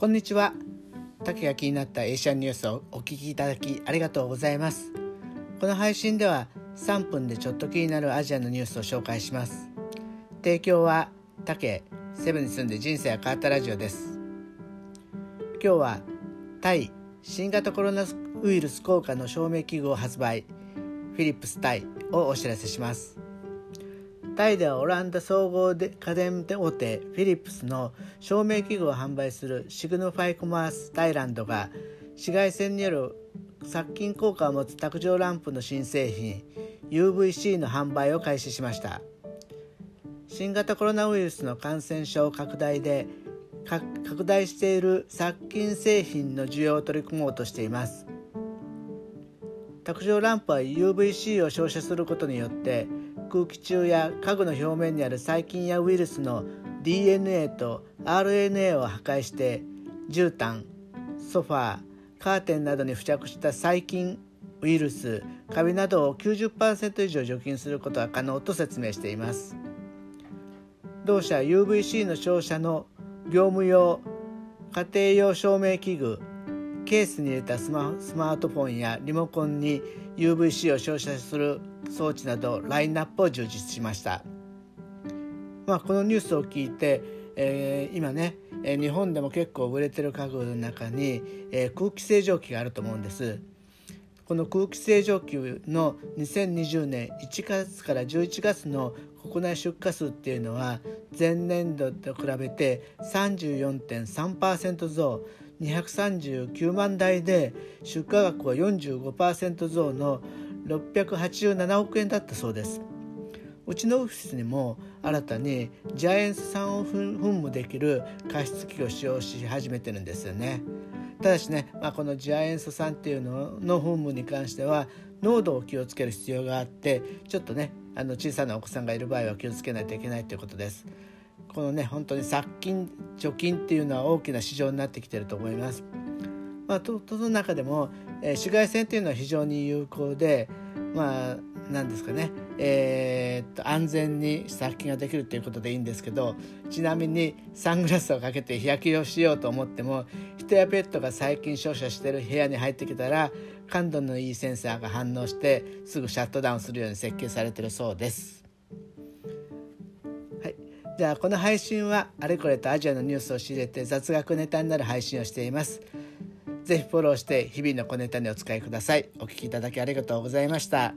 こんにちは。竹が気になったエーシャンニュースをお聞きいただきありがとうございます。この配信では3分でちょっと気になるアジアのニュースを紹介します。提供は竹セブンに住んで人生が変わったラジオです。今日はタイ新型コロナウイルス効果の証明器具を発売フィリップスタイをお知らせします。タイではオランダ総合で家電大手フィリップスの照明器具を販売するシグノファイコマースタイランドが紫外線による殺菌効果を持つ卓上ランプの新製品 UVC の販売を開始しました。新型コロナウイルスの感染症拡大で拡大している殺菌製品の需要を取り組もうとしています。卓上ランプは UVC を照射することによって空気中や家具の表面にある細菌やウイルスの DNA と RNA を破壊して絨毯ソファーカーテンなどに付着した細菌ウイルスカビなどを90%以上除菌することが可能と説明しています。同社 UVC の照射の業務用家庭用照明器具ケースに入れたスマートフォンやリモコンに UVC を照射する装置などラインナップを充実しました、まあ、このニュースを聞いて、えー、今ね日本でも結構売れてる家具の中に、えー、空気清浄機があると思うんです。この空気清浄機の2020年1月から11月の国内出荷数っていうのは前年度と比べて34.3%増。239万台で出荷額は45%増の687億円だったそうです。うちのオフィスにも新たにジャイアンツ酸を噴霧できる加湿器を使用し始めてるんですよね。ただしね、まあ、このジアエン酸っていうのの噴霧に関しては濃度を気をつける必要があってちょっとねあの小さなお子さんがいる場合は気をつけないといけないということです。このね本当に殺菌除菌っていうのは大きな市場になってきてると思います。まあ、とその中でも、えー、紫外線っていうのは非常に有効でまあ何ですかね、えー、っと安全に殺菌ができるということでいいんですけどちなみにサングラスをかけて日焼けをしようと思っても人やペットが細菌照射してる部屋に入ってきたら感度のいいセンサーが反応してすぐシャットダウンするように設計されてるそうです。じゃあこの配信はあれこれとアジアのニュースを仕入れて雑学ネタになる配信をしています。ぜひフォローして日々の小ネタにお使いください。お聴きいただきありがとうございました。